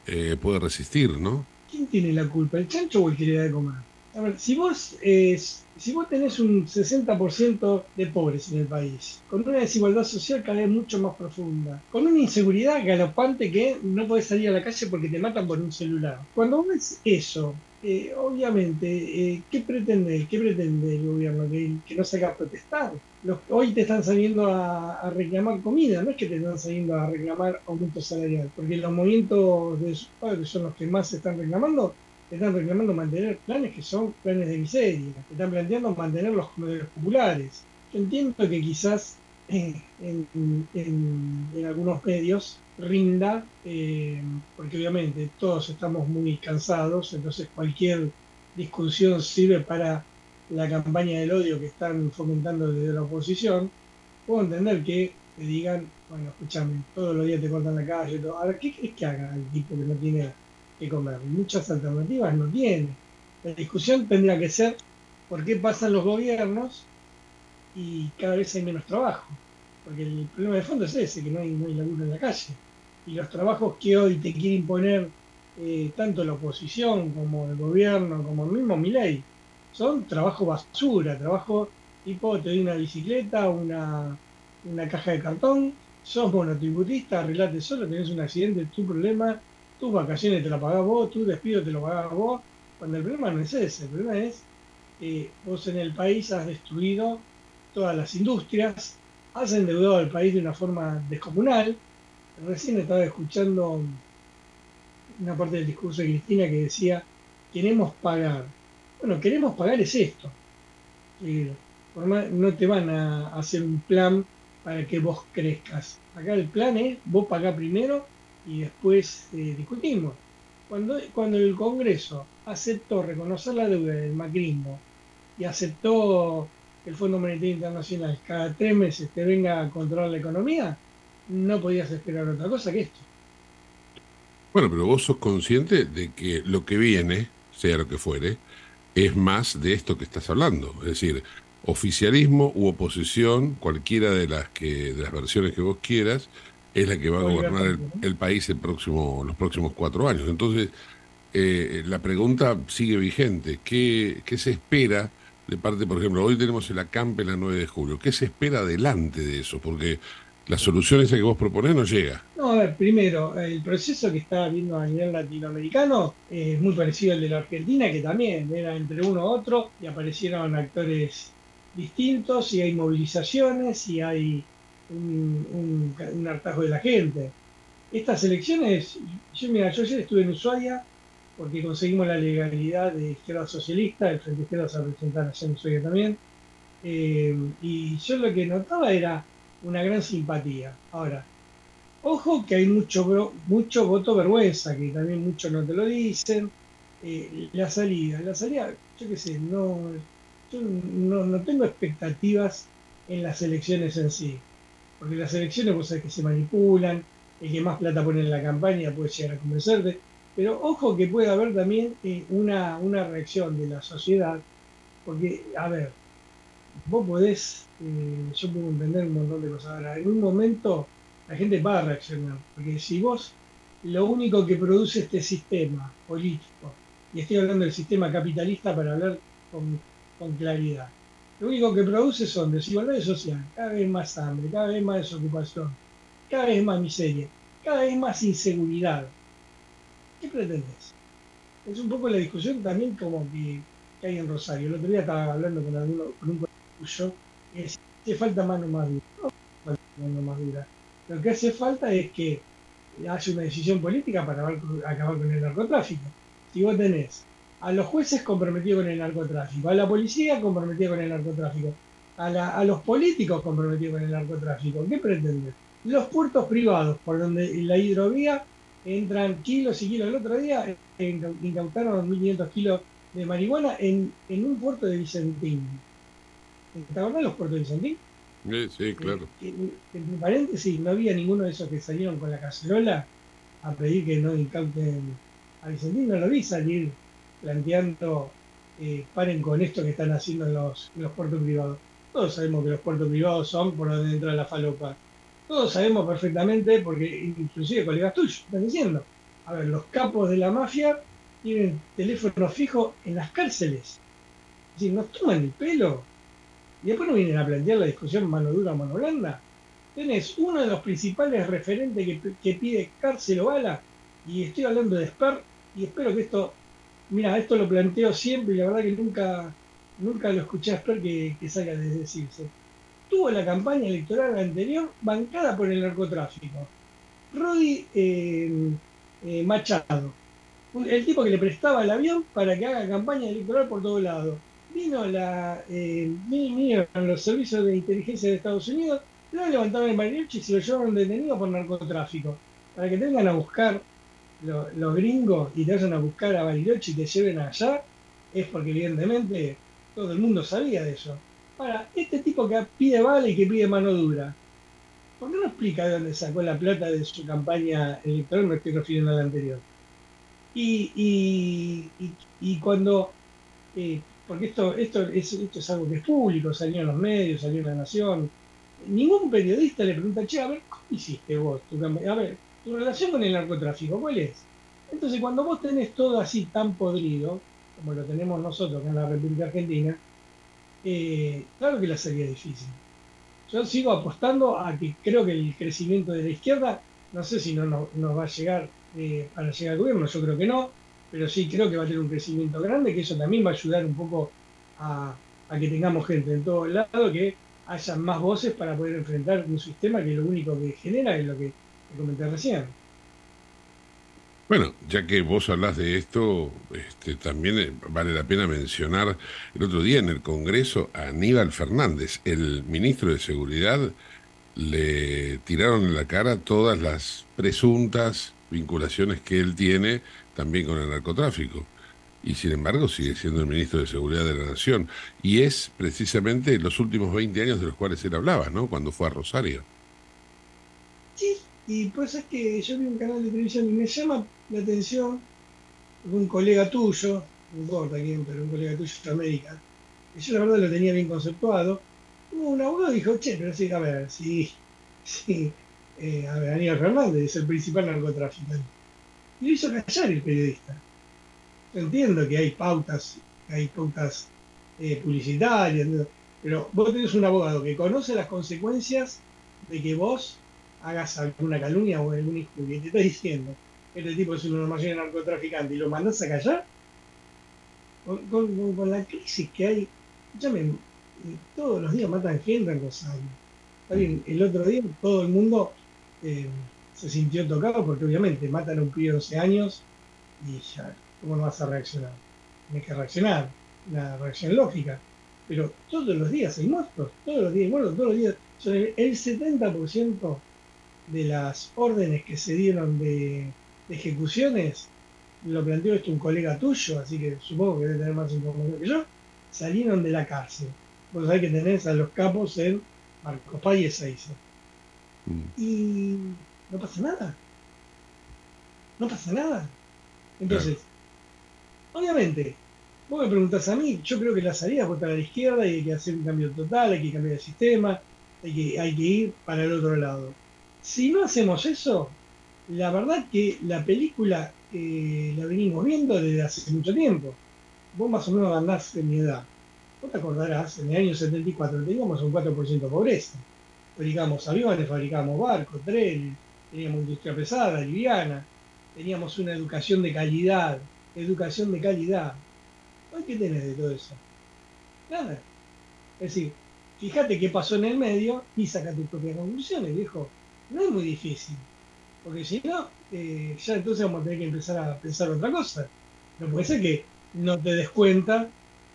eh, puede resistir, ¿no? ¿Quién tiene la culpa? ¿El chancho o el que le da de comer? A ver, si vos, eh, si vos tenés un 60% de pobres en el país, con una desigualdad social cada vez mucho más profunda, con una inseguridad galopante que no podés salir a la calle porque te matan por un celular. Cuando vos ves eso, eh, obviamente, eh, ¿qué pretende, qué pretende el gobierno? ¿Que, que no salga a protestar? Los, hoy te están saliendo a, a reclamar comida, no es que te están saliendo a reclamar aumento salarial, porque los movimientos de sus padres son los que más se están reclamando, están reclamando mantener planes que son planes de miseria, están planteando mantener los comedores populares. Yo entiendo que quizás en, en- en algunos medios rinda, eh, porque obviamente todos estamos muy cansados, entonces cualquier discusión sirve para la campaña del odio que están fomentando desde la oposición. Puedo entender que te digan, bueno, escúchame, todos los días te cortan la calle, todo. ahora, ¿qué crees que haga el tipo que no tiene que comer? Muchas alternativas no tiene. La discusión tendría que ser por qué pasan los gobiernos y cada vez hay menos trabajo. Porque el problema de fondo es ese, que no hay, no hay laburo en la calle. Y los trabajos que hoy te quiere imponer eh, tanto la oposición como el gobierno, como el mismo Milei, son trabajo basura, trabajo tipo te doy una bicicleta, una, una caja de cartón, sos monotributista, arreglate solo, tenés un accidente, tu problema, tus vacaciones te la pagás vos, tu despido te lo pagás vos, cuando el problema no es ese, el problema es que vos en el país has destruido todas las industrias, has endeudado al país de una forma descomunal. Recién estaba escuchando una parte del discurso de Cristina que decía, queremos pagar. Bueno, queremos pagar es esto. Eh, no te van a hacer un plan para que vos crezcas. Acá el plan es, vos pagá primero y después eh, discutimos. Cuando, cuando el Congreso aceptó reconocer la deuda del macrismo y aceptó el Fondo Monetario Internacional cada tres meses te venga a controlar la economía, no podías esperar otra cosa que esto. Bueno, pero vos sos consciente de que lo que viene, sea lo que fuere, es más de esto que estás hablando. Es decir, oficialismo u oposición, cualquiera de las que de las versiones que vos quieras, es la que va a gobernar el, el país el próximo, los próximos cuatro años. Entonces, eh, la pregunta sigue vigente. ¿Qué, ¿Qué se espera de parte, por ejemplo, hoy tenemos el acampe la 9 de julio? ¿Qué se espera adelante de eso? Porque la solución esa que vos proponés no llega. No, a ver, primero, el proceso que está habiendo a nivel latinoamericano es muy parecido al de la Argentina, que también era entre uno u otro y aparecieron actores distintos y hay movilizaciones y hay un, un, de la gente. Estas elecciones, yo, mira, yo ayer estuve en Ushuaia porque conseguimos la legalidad de izquierda socialista, el Frente Izquierda se va a presentar allá en Ushuaia también, eh, y yo lo que notaba era una gran simpatía. Ahora, ojo que hay mucho, mucho voto vergüenza, que también muchos no te lo dicen. Eh, la salida, la salida, yo qué sé, no, yo no, no tengo expectativas en las elecciones en sí, porque las elecciones vos sabés que se manipulan, el que más plata pone en la campaña puede llegar a convencerte. Pero ojo que puede haber también eh, una, una reacción de la sociedad, porque, a ver, vos podés, eh, yo puedo entender un montón de cosas. Ahora, en un momento la gente va a reaccionar, porque si vos lo único que produce este sistema político, y estoy hablando del sistema capitalista para hablar con, con claridad, lo único que produce son desigualdades sociales, cada vez más hambre, cada vez más desocupación, cada vez más miseria, cada vez más inseguridad. ¿Qué pretendes? Es un poco la discusión también como que, hay en Rosario. El otro día estaba hablando con, alguno, con un tuyo y decía, hace falta mano más dura. No falta mano más dura. Lo que hace falta es que haya una decisión política para acabar con el narcotráfico. Si vos tenés a los jueces comprometidos con el narcotráfico, a la policía comprometida con el narcotráfico, a, la, a los políticos comprometidos con el narcotráfico, ¿qué pretendes? Los puertos privados, por donde en la hidrovía entran kilos y kilos. El otro día incautaron 1.500 kilos de marihuana en, en un puerto de Vicentín. ¿Te acordás los puertos de Vicentín? Sí, sí, claro. Eh, entre paréntesis, no había ninguno de esos que salieron con la cacerola a pedir que no incauten a Vicentín. No lo vi salir planteando eh, paren con esto que están haciendo en los, los puertos privados. Todos sabemos que los puertos privados son por donde entra la falopa. Todos sabemos perfectamente, porque inclusive colegas tuyos están diciendo, a ver, los capos de la mafia tienen teléfono fijo en las cárceles. Es decir, nos toman el pelo. Y después nos vienen a plantear la discusión mano dura mano blanda. Tenés uno de los principales referentes que, que pide cárcel o bala, y estoy hablando de Sper, y espero que esto, mira, esto lo planteo siempre y la verdad que nunca, nunca lo escuché a Sper que, salga de decirse. Tuvo la campaña electoral anterior bancada por el narcotráfico. Rodi eh, eh, Machado, el tipo que le prestaba el avión para que haga campaña electoral por todos lados. Vino la, eh, los servicios de inteligencia de Estados Unidos, lo levantaron en Bariloche y se lo llevaron detenido por narcotráfico. Para que te vengan a buscar lo- los gringos y te vayan a buscar a Bariloche y te lleven allá, es porque evidentemente todo el mundo sabía de eso. Ahora, este tipo que pide bala y que pide mano dura, ¿por qué no explica de dónde sacó la plata de su campaña electoral? Me estoy refiriendo a la anterior. Y, y, y, y cuando, eh, porque esto, esto, es, esto es algo que es público, salió en los medios, salió en la Nación, ningún periodista le pregunta, che, a ver, ¿cómo hiciste vos tu campaña? A ver, tu relación con el narcotráfico, ¿cuál es? Entonces, cuando vos tenés todo así tan podrido, como lo tenemos nosotros en la República Argentina, eh, claro que la es difícil. Yo sigo apostando a que creo que el crecimiento de la izquierda, no sé si no nos, nos va a llegar eh, para llegar al gobierno, yo creo que no, pero sí creo que va a tener un crecimiento grande, que eso también va a ayudar un poco a, a que tengamos gente en todos lados, que haya más voces para poder enfrentar un sistema que lo único que genera es lo que comenté recién. Bueno, ya que vos hablas de esto, este, también eh, vale la pena mencionar el otro día en el Congreso a Aníbal Fernández, el ministro de Seguridad, le tiraron en la cara todas las presuntas vinculaciones que él tiene también con el narcotráfico. Y sin embargo sigue siendo el ministro de Seguridad de la Nación. Y es precisamente los últimos 20 años de los cuales él hablaba, ¿no? Cuando fue a Rosario. Sí, y pues es que yo vi un canal de televisión y me llama la atención un colega tuyo, no importa quién, pero un colega tuyo de América, que yo la verdad lo tenía bien conceptuado, un abogado dijo, che, pero sí, a ver, sí, sí, eh, a ver, Aníbal Fernández es el principal narcotraficante. Y lo hizo callar el periodista. Yo entiendo que hay pautas, que hay pautas eh, publicitarias, pero vos tenés un abogado que conoce las consecuencias de que vos hagas alguna calumnia o algún injuria y te está diciendo este tipo es los mayores narcotraficantes y lo mandás a callar, con, con- la crisis que hay, escúchame, todos los días matan gente en Rosario. El otro día todo el mundo eh, se sintió tocado porque obviamente matan a un pibe de 12 años y ya, ¿cómo no vas a reaccionar? Tienes que reaccionar, una reacción lógica. Pero todos los días hay muertos, todos los días hay muertos, todos los días. Son el, el 70% de las órdenes que se dieron de, de ejecuciones, lo planteó esto un colega tuyo, así que supongo que debe tener más información que yo, salieron de la cárcel. Vos sabés que tenés a los capos en Marcos Paz y Ezeiza. Y no pasa nada. No pasa nada. Entonces, obviamente, vos me preguntás a mí, yo creo que la salida fue para la izquierda y hay que hacer un cambio total, hay que cambiar el sistema, hay que, hay que ir para el otro lado. Si no hacemos eso, la verdad que la película eh, la venimos viendo desde hace mucho tiempo. Vos más o menos andás en mi edad. Vos te acordarás, en el año 74 teníamos un 4% de pobreza. Fabricamos aviones, fabricamos barcos, trenes, teníamos industria pesada, liviana, teníamos una educación de calidad, educación de calidad. Hoy, ¿qué tenés de todo eso? Nada. Es decir, fíjate qué pasó en el medio y saca tus propias conclusiones, viejo. No es muy difícil. Porque si no, eh, ya entonces vamos a tener que empezar a pensar otra cosa. No puede ser que no te des cuenta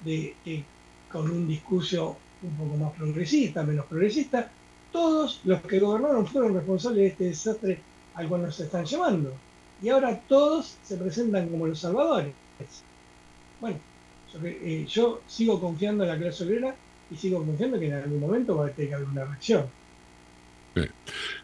de que con un discurso un poco más progresista, menos progresista, todos los que gobernaron fueron responsables de este desastre al cual nos están llamando. Y ahora todos se presentan como los salvadores. Bueno, yo, eh, yo sigo confiando en la clase obrera y sigo confiando que en algún momento va a tener que haber una reacción.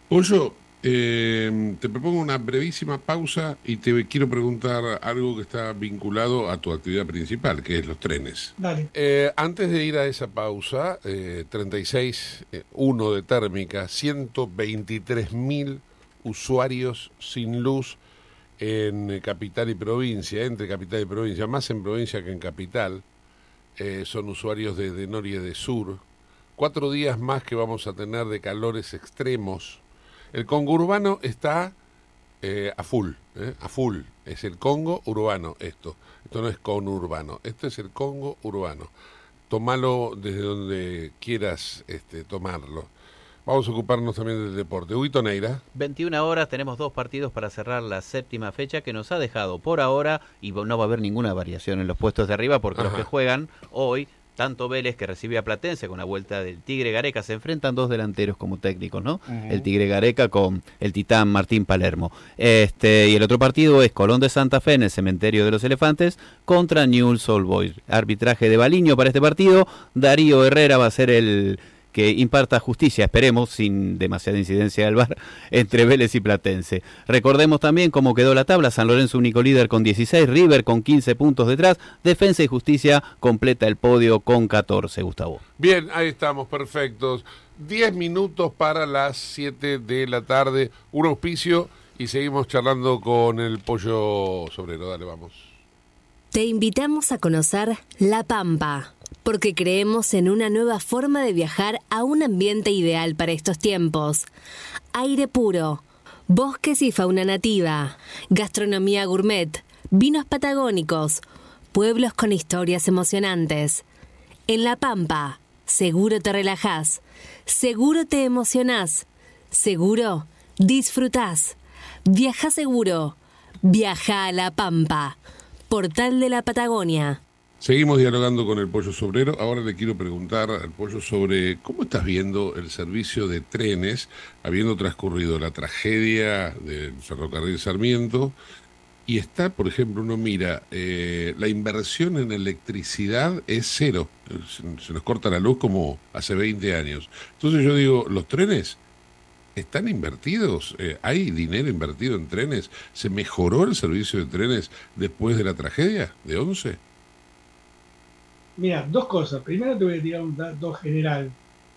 Pollo, eh, te propongo una brevísima pausa y te quiero preguntar algo que está vinculado a tu actividad principal, que es los trenes. Dale. Eh, antes de ir a esa pausa, eh, 36, eh, 1 de térmica, 123 mil usuarios sin luz en eh, capital y provincia, entre capital y provincia, más en provincia que en capital. Eh, son usuarios de, de Noria de Sur. Cuatro días más que vamos a tener de calores extremos. El Congo urbano está eh, a full, eh, a full. Es el Congo urbano esto. Esto no es conurbano, esto es el Congo urbano. Tómalo desde donde quieras este, tomarlo. Vamos a ocuparnos también del deporte. Huito Neira. 21 horas tenemos dos partidos para cerrar la séptima fecha que nos ha dejado por ahora y no va a haber ninguna variación en los puestos de arriba porque los que juegan hoy, tanto Vélez que recibe a Platense con la vuelta del Tigre Gareca, se enfrentan dos delanteros como técnicos, ¿no? El Tigre Gareca con el Titán Martín Palermo. Este, y el otro partido es Colón de Santa Fe en el Cementerio de los Elefantes contra Newell's Old Boys. Arbitraje de Baliño para este partido. Darío Herrera va a ser el que imparta justicia, esperemos, sin demasiada incidencia del VAR, entre Vélez y Platense. Recordemos también cómo quedó la tabla, San Lorenzo único líder con 16, River con 15 puntos detrás, Defensa y Justicia completa el podio con 14, Gustavo. Bien, ahí estamos, perfectos. Diez minutos para las 7 de la tarde, un auspicio y seguimos charlando con el pollo sobrero. Dale, vamos. Te invitamos a conocer La Pampa, porque creemos en una nueva forma de viajar a un ambiente ideal para estos tiempos. Aire puro, bosques y fauna nativa, gastronomía gourmet, vinos patagónicos, pueblos con historias emocionantes. En La Pampa, seguro te relajás, seguro te emocionás, seguro disfrutás. Viaja seguro, viaja a La Pampa, portal de la Patagonia. Seguimos dialogando con el pollo sobrero. Ahora le quiero preguntar al pollo sobre cómo estás viendo el servicio de trenes, habiendo transcurrido la tragedia del ferrocarril Sarmiento. Y está, por ejemplo, uno mira, eh, la inversión en electricidad es cero. Se, nos corta la luz como hace 20 años. Entonces yo digo, los trenes están invertidos, Eh, hay dinero invertido en trenes. ¿Se mejoró el servicio de trenes después de la tragedia de 11? Mira, dos cosas. Primero te voy a tirar un dato general.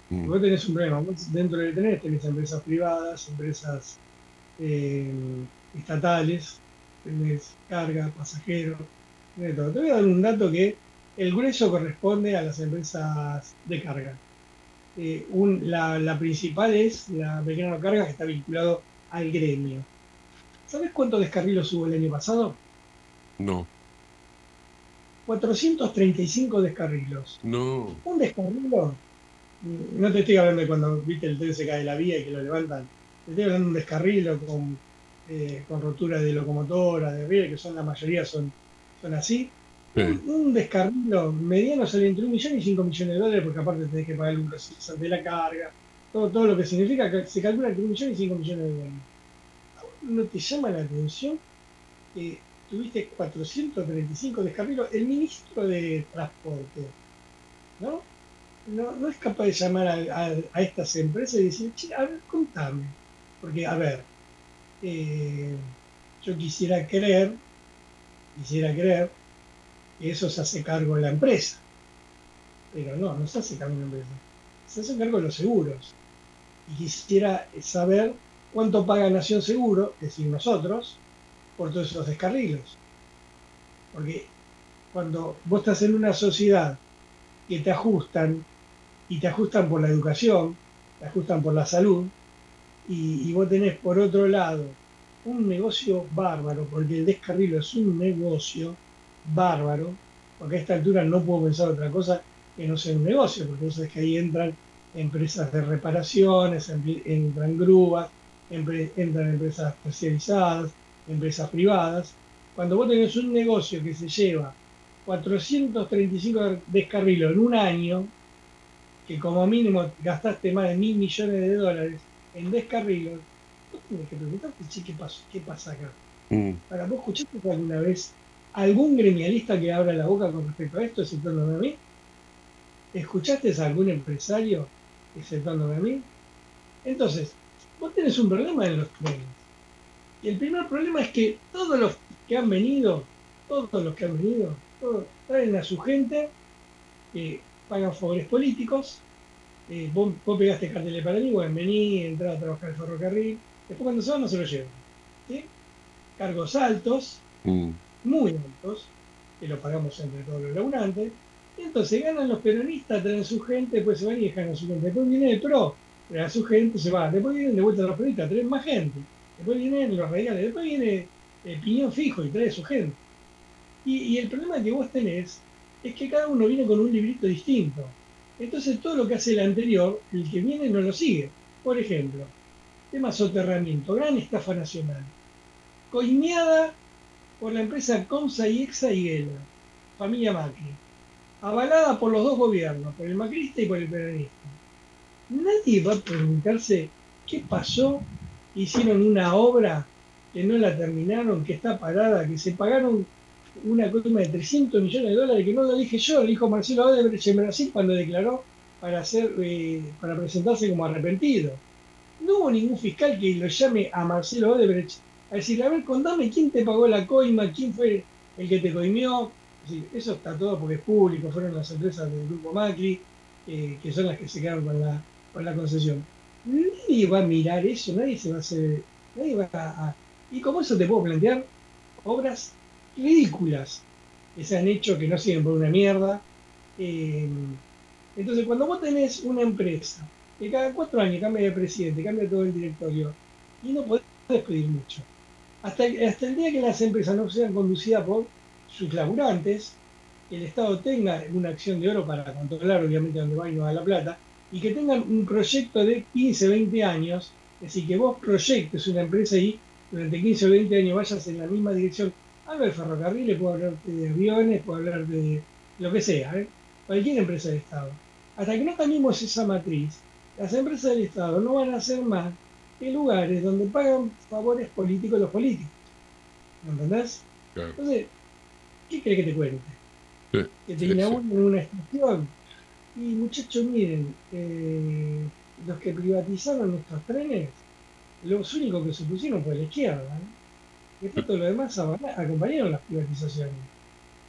Mm. Vos tenés un problema. Vos dentro de tenés, tenés empresas privadas, empresas eh, estatales, tenés carga, pasajeros, tenés todo. Te voy a dar un dato que el grueso corresponde a las empresas de carga. Eh, un- la, la principal es la pequeña carga que está vinculado al gremio. ¿Sabes cuántos descarrilos hubo el año pasado? No, 435 descarrilos. no. Un descarrilo, mm, no te estoy hablando de cuando viste el tren se cae de la vía y que lo levantan, te estoy hablando de un descarrilo con, eh, con rotura de locomotora, de vía, que son la mayoría son, son así. Un, un descarrilo mediano sale entre un millón y 5 millones de dólares porque aparte tenés que pagar un procesante de la carga, todo, todo lo que significa que se calcula entre un millón y 5 millones de dólares. ¿No te llama la atención que tuviste 435 descarrilos? El ministro de Transporte, ¿no? No, es capaz de llamar a, a- a estas empresas y decir, a ver, contame. Porque, a ver, eh, yo quisiera creer quisiera creer que eso se hace cargo la empresa. Pero no, no se hace cargo la empresa. Se hace cargo los seguros. Y quisiera saber cuánto paga Nación Seguro, es decir, nosotros, por todos esos descarrilos. Porque cuando vos estás en una sociedad que te ajustan, y te ajustan por la educación, te ajustan por la salud, y, vos tenés por otro lado un negocio bárbaro, porque el descarrilo es un negocio bárbaro, porque a esta altura no puedo pensar otra cosa que no sea un negocio, porque vos que ahí entran empresas de reparaciones, entran grúas, entran empresas especializadas, empresas privadas. Cuando vos tenés un negocio que se lleva 435 descarrilos en un año, que como mínimo gastaste más de mil millones de dólares en descarrilos, vos tenés que preguntarte, che, ¿qué, pasó? ¿qué pasa acá? Ahora, ¿vos escuchaste alguna vez algún gremialista que abra la boca con respecto a esto, exceptuándome a mí? ¿Escuchaste a algún empresario, exceptuándome a mí? Entonces, vos tenés un problema en los trenes. Y el primer problema es que todos los que han venido, todos los que han venido, todos traen a su gente, que pagan favores políticos. eh, vos, vos pegaste carteles para mí, bueno, vení, entrá a trabajar el ferrocarril. Después cuando se van no se lo llevan. ¿sí? Cargos altos, muy altos, que lo pagamos entre todos los laburantes. Y entonces ganan los peronistas, traen su gente, después se van y dejan a su gente. Después viene el PRO, trae a su gente, se va. Después vienen de vuelta los peronistas, traen más gente. Después vienen los radicales, después viene el piñón fijo y trae su gente. Y, y el problema que vos tenés es que cada uno viene con un librito distinto. Entonces todo lo que hace el anterior, el que viene no lo sigue. Por ejemplo, tema soterramiento, gran estafa nacional. Coimeada por la empresa Comsa y Exa Higuela, familia Macri. Avalada por los dos gobiernos, por el macrista y por el peronista. Nadie va a preguntarse qué pasó, hicieron una obra que no la terminaron, que está parada, que se pagaron una coma de 300 millones de dólares, que no lo dije yo, lo dijo Marcelo Odebrecht en Brasil cuando declaró para, hacer, eh, para presentarse como arrepentido. No hubo ningún fiscal que lo llame a Marcelo Odebrecht a decir, a ver, contame quién te pagó la coima, quién fue el que te coimió. Es eso está todo porque es público, fueron las empresas del grupo Macri, eh, que son las que se quedaron con la, con la concesión. Nadie va a mirar eso, nadie se va a hacer, nadie va a... y como eso te puedo plantear obras ridículas que se han hecho que no sirven por una mierda. Eh, entonces, cuando vos tenés una empresa que cada cuatro años cambia de presidente, cambia todo el directorio, y no podés despedir mucho. Hasta, hasta el día que las empresas no sean conducidas por sus laburantes, el Estado tenga una acción de oro para controlar obviamente dónde va y no va la plata, y que tengan un proyecto de 15, 20 años, es decir, que vos proyectes una empresa y durante 15 o 20 años vayas en la misma dirección. Hablo de ferrocarriles, puedo hablarte de aviones, puedo hablar de lo que sea, ¿eh? cualquier empresa del Estado. Hasta que no cambiemos esa matriz, las empresas del Estado no van a ser más que lugares donde pagan favores políticos los políticos. ¿Me entendés? Entonces, ¿qué crees que te cuente? Que te sí, sí. inauguren una estación. Y muchachos, miren, eh, los que privatizaron nuestros trenes, los únicos que se pusieron fue la izquierda. ¿eh? Después todo lo demás acompañaron las privatizaciones.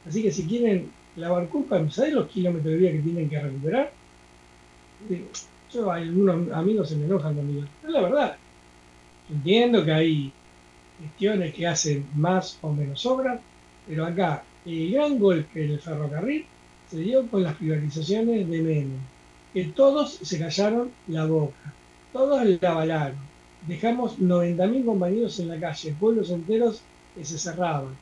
Así que si quieren lavar culpa, ¿sabés los kilómetros de vía que tienen que recuperar? Eh, Yo, algunos amigos se me enojan conmigo. Pero la verdad, entiendo que hay gestiones que hacen más o menos obras, pero acá el gran golpe del ferrocarril se dio con las privatizaciones de Menem, que todos se callaron la boca, todos la avalaron. Dejamos 90.000 compañeros en la calle, pueblos enteros que se cerraban.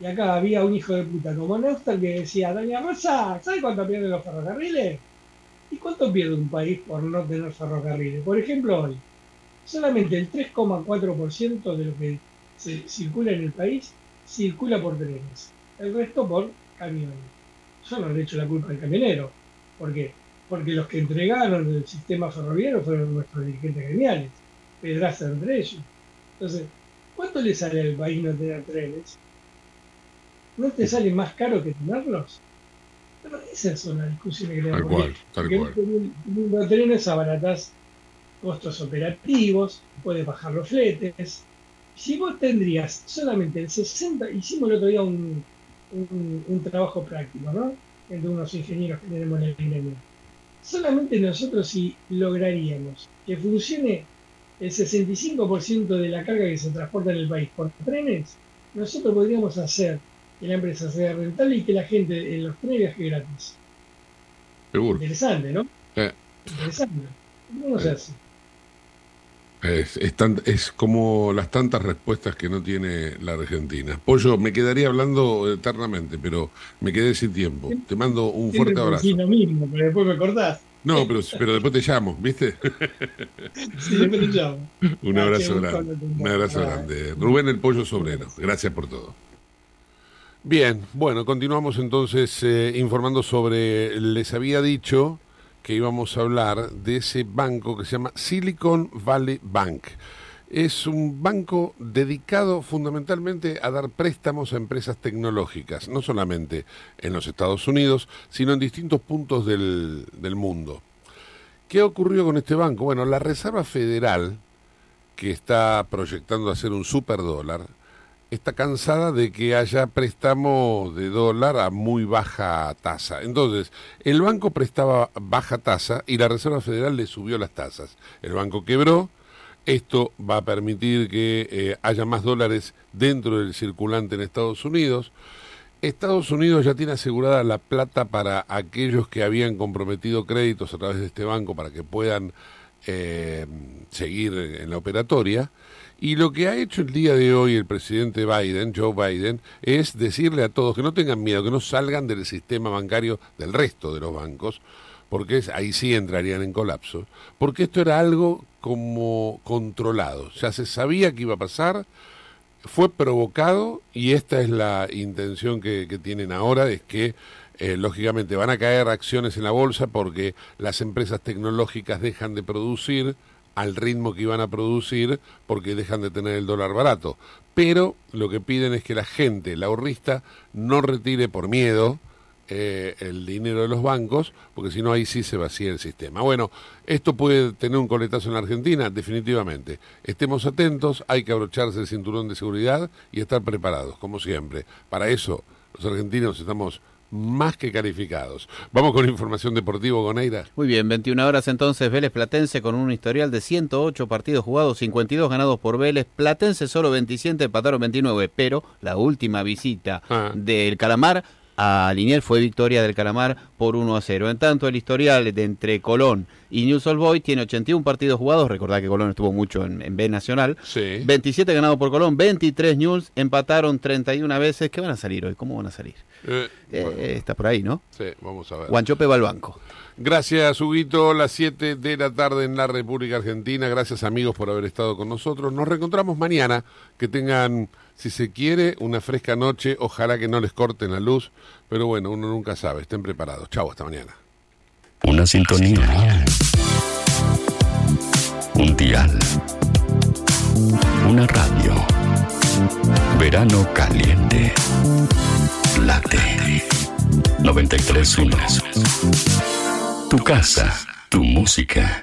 Y acá había un hijo de puta como Neustadt que decía, Doña Rosa, ¿sabe cuánto pierden los ferrocarriles? ¿Y cuánto pierde un país por no tener ferrocarriles? Por ejemplo, hoy, solamente el 3,4% de lo que se circula en el país circula por trenes, el resto por camiones. Yo no le echo la culpa al camionero. ¿Por qué? Porque los que entregaron el sistema ferroviario fueron nuestros dirigentes gremiales, Pedraza entre ellos. Entonces, ¿cuánto le sale al país no tener trenes? ¿No te sale más caro que tenerlos? Pero esas son las discusiones que le Tal cual, tal Porque cual. teniendo trenes abaratas costos operativos, puedes bajar los fletes, si vos tendrías solamente el 60, hicimos el otro día un, un, un trabajo práctico, ¿no? Entre unos ingenieros que tenemos en el gremio. Solamente nosotros si lograríamos que funcione el 65% de la carga que se transporta en el país por trenes, nosotros podríamos hacer que la empresa sea rentable y que la gente en los trenes viaje gratis. Seguro. Interesante, ¿no? Eh, Interesante. ¿Cómo se hace? Es, es tan- es como las tantas respuestas que no tiene la Argentina. Pollo, me quedaría hablando eternamente, pero me quedé sin tiempo. Te mando un fuerte abrazo. lo mismo, pero después me cortás. No, pero, pero después te llamo, ¿viste? Sí, después te llamo. Un Ah, abrazo grande. Un abrazo grande. Rubén el Pollo Sobrero, gracias por todo. Bien, bueno, continuamos entonces eh, informando sobre, les había dicho que íbamos a hablar de ese banco que se llama Silicon Valley Bank. Es un banco dedicado fundamentalmente a dar préstamos a empresas tecnológicas, no solamente en los Estados Unidos, sino en distintos puntos del, del mundo. ¿Qué ocurrió con este banco? Bueno, la Reserva Federal, que está proyectando hacer un superdólar, está cansada de que haya préstamo de dólar a muy baja tasa. Entonces, el banco prestaba baja tasa y la Reserva Federal le subió las tasas. El banco quebró, esto va a permitir que eh, haya más dólares dentro del circulante en Estados Unidos. Estados Unidos ya tiene asegurada la plata para aquellos que habían comprometido créditos a través de este banco para que puedan eh, seguir en la operatoria. Y lo que ha hecho el día de hoy el presidente Biden, Joe Biden, es decirle a todos que no tengan miedo, que no salgan del sistema bancario del resto de los bancos, porque es- ahí sí entrarían en colapso, porque esto era algo como controlado, ya se sabía que iba a pasar, fue provocado y esta es la intención que, tienen ahora, es que eh, lógicamente van a caer acciones en la bolsa porque las empresas tecnológicas dejan de producir al ritmo que iban a producir porque dejan de tener el dólar barato. Pero lo que piden es que la gente, la ahorrista, no retire por miedo eh, el dinero de los bancos, porque si no ahí sí se vacía el sistema. Bueno, esto puede tener un coletazo en la Argentina, definitivamente. Estemos atentos, hay que abrocharse el cinturón de seguridad y estar preparados, como siempre. Para eso, los argentinos estamos más que calificados. Vamos con información deportiva, Goneira. Muy bien, 21 horas entonces Vélez Platense con un historial de 108 partidos jugados, 52 ganados por Vélez, Platense solo 27, empataron 29, pero la última visita del Calamar a Liniers fue victoria del Calamar por 1 a 0. En tanto, el historial de entre Colón y News Old Boys tiene 81 partidos jugados, recordad que Colón estuvo mucho en, en B Nacional, 27 ganados por Colón, 23 News, empataron 31 veces, ¿qué van a salir hoy? ¿Cómo van a salir? Eh, Eh, está por ahí, ¿no? Sí, vamos a ver. Guanchope va al banco. Gracias, Huguito. Las 7 de la tarde en la República Argentina. Gracias, amigos, por haber estado con nosotros. Nos reencontramos mañana. Que tengan, si se quiere, una fresca noche. Ojalá que no les corten la luz. Pero bueno, uno nunca sabe. Estén preparados. Chau, hasta mañana. Una sintonía. Un dial. Una radio. Verano caliente. Late. 93.1. Tu casa, tu música.